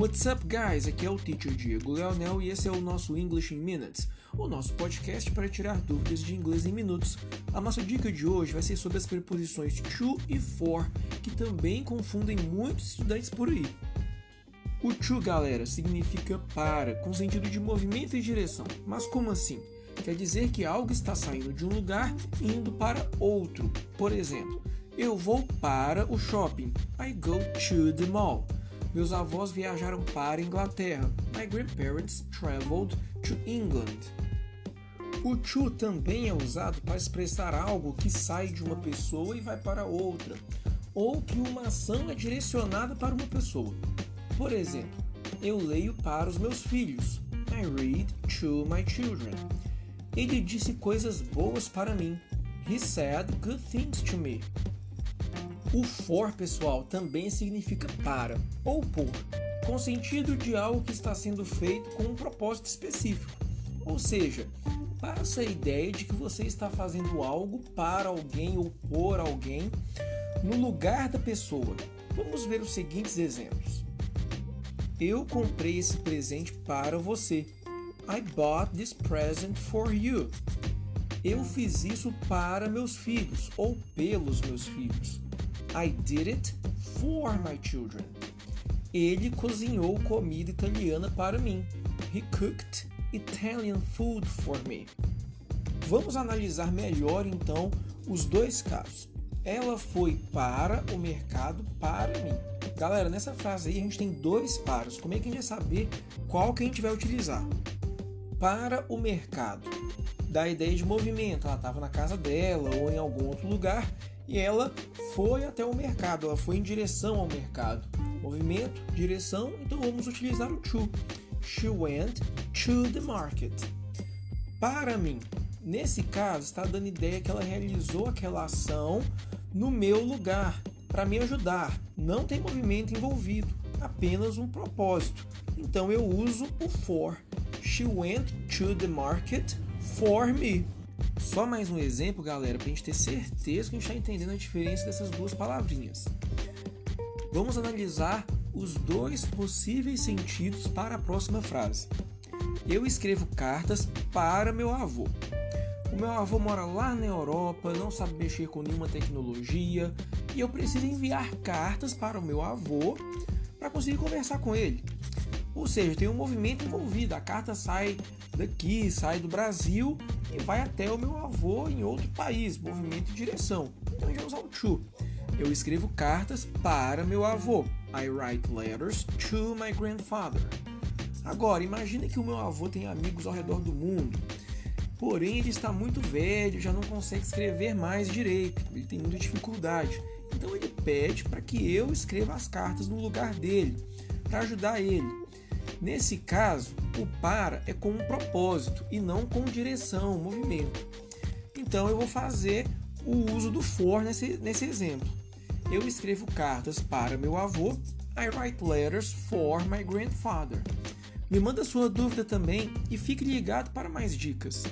What's up, guys? Aqui é o Teacher Diego Leonel e esse é o nosso English in Minutes, o nosso podcast para tirar dúvidas de inglês em minutos. A nossa dica de hoje vai ser sobre as preposições to e for, que também confundem muitos estudantes por aí. O to, galera, significa para, com sentido de movimento e direção. Mas como assim? Quer dizer que algo está saindo de um lugar e indo para outro. Por exemplo, eu vou para o shopping. I go to the mall. Meus avós viajaram para a Inglaterra. My grandparents traveled to England. O to também é usado para expressar algo que sai de uma pessoa e vai para outra, ou que uma ação é direcionada para uma pessoa. Por exemplo, eu leio para os meus filhos. I read to my children. Ele disse coisas boas para mim. He said good things to me. O for, pessoal, também significa para ou por, com sentido de algo que está sendo feito com um propósito específico. Ou seja, passa a ideia de que você está fazendo algo para alguém ou por alguém no lugar da pessoa. Vamos ver os seguintes exemplos. Eu comprei esse presente para você. I bought this present for you. Eu fiz isso para meus filhos ou pelos meus filhos. I did it for my children. Ele cozinhou comida italiana para mim. He cooked Italian food for me. Vamos analisar melhor então os dois casos. Ela foi para o mercado para mim. Galera, nessa frase aí a gente tem dois paros. Como é que a gente vai saber qual que a gente vai utilizar? Para o mercado. Dá a ideia de movimento. Ela estava na casa dela ou em algum outro lugar e ela foi até o mercado, ela foi em direção ao mercado. Movimento, direção, então vamos utilizar o to. She went to the market. Para mim, nesse caso, está dando ideia que ela realizou aquela ação no meu lugar, para me ajudar. Não tem movimento envolvido, apenas um propósito. Então eu uso o for. She went to the market for me. Só mais um exemplo, galera, para a gente ter certeza que a gente está entendendo a diferença dessas duas palavrinhas. Vamos analisar os dois possíveis sentidos para a próxima frase. Eu escrevo cartas para meu avô. O meu avô mora lá na Europa, não sabe mexer com nenhuma tecnologia e eu preciso enviar cartas para o meu avô para conseguir conversar com ele. Ou seja, tem um movimento envolvido. A carta sai daqui, sai do Brasil e vai até o meu avô em outro país, movimento e direção. Então a gente vai usar o to. Eu escrevo cartas para meu avô. I write letters to my grandfather. Agora, imagine que o meu avô tem amigos ao redor do mundo. Porém, ele está muito velho, já não consegue escrever mais direito, ele tem muita dificuldade. Então, ele pede para que eu escreva as cartas no lugar dele, para ajudar ele. Nesse caso, o para é com um propósito e não com direção, movimento. Então eu vou fazer o uso do for nesse, nesse exemplo. Eu escrevo cartas para meu avô. I write letters for my grandfather. Me manda sua dúvida também e fique ligado para mais dicas.